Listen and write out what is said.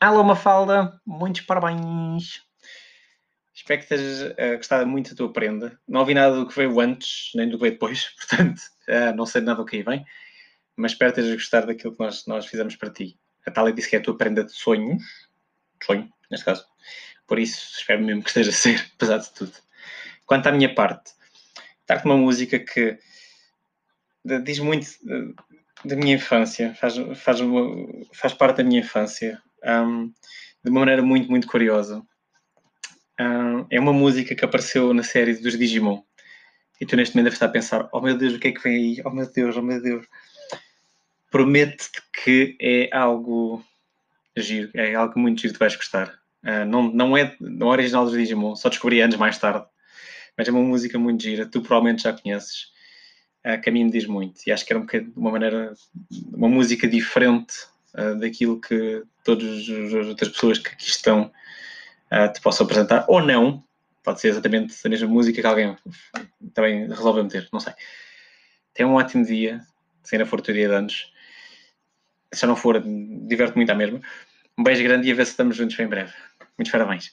Alô, Mafalda, muitos parabéns. Espero que estejas uh, gostado muito da tua prenda. Não ouvi nada do que veio antes, nem do que veio depois, portanto, uh, não sei nada do que aí vem, mas espero que estejas gostado daquilo que nós, nós fizemos para ti. A Thalia disse que é a tua prenda de sonhos, sonho, neste caso. Por isso, espero mesmo que esteja a ser, apesar de tudo. Quanto à minha parte, com uma música que diz muito da minha infância, faz, faz, faz parte da minha infância, um, de uma maneira muito, muito curiosa. Um, é uma música que apareceu na série dos Digimon. E tu neste momento deves estar a pensar: oh meu Deus, o que é que vem aí? Oh meu Deus, oh meu Deus. Prometo-te que é algo giro, é algo muito giro que vais gostar. Uh, não, não, é, não é original dos Digimon, só descobri anos mais tarde. Mas é uma música muito gira, tu provavelmente já conheces uh, que a mim me diz muito. E acho que era um uma maneira, uma música diferente uh, daquilo que todas as outras pessoas que aqui estão uh, te possam apresentar, ou não. Pode ser exatamente a mesma música que alguém também resolveu meter, não sei. Tenha um ótimo dia, se ainda for teu dia de anos. Se não for, diverte muito à mesma. Um beijo grande e a ver se estamos juntos bem breve. Muitos parabéns.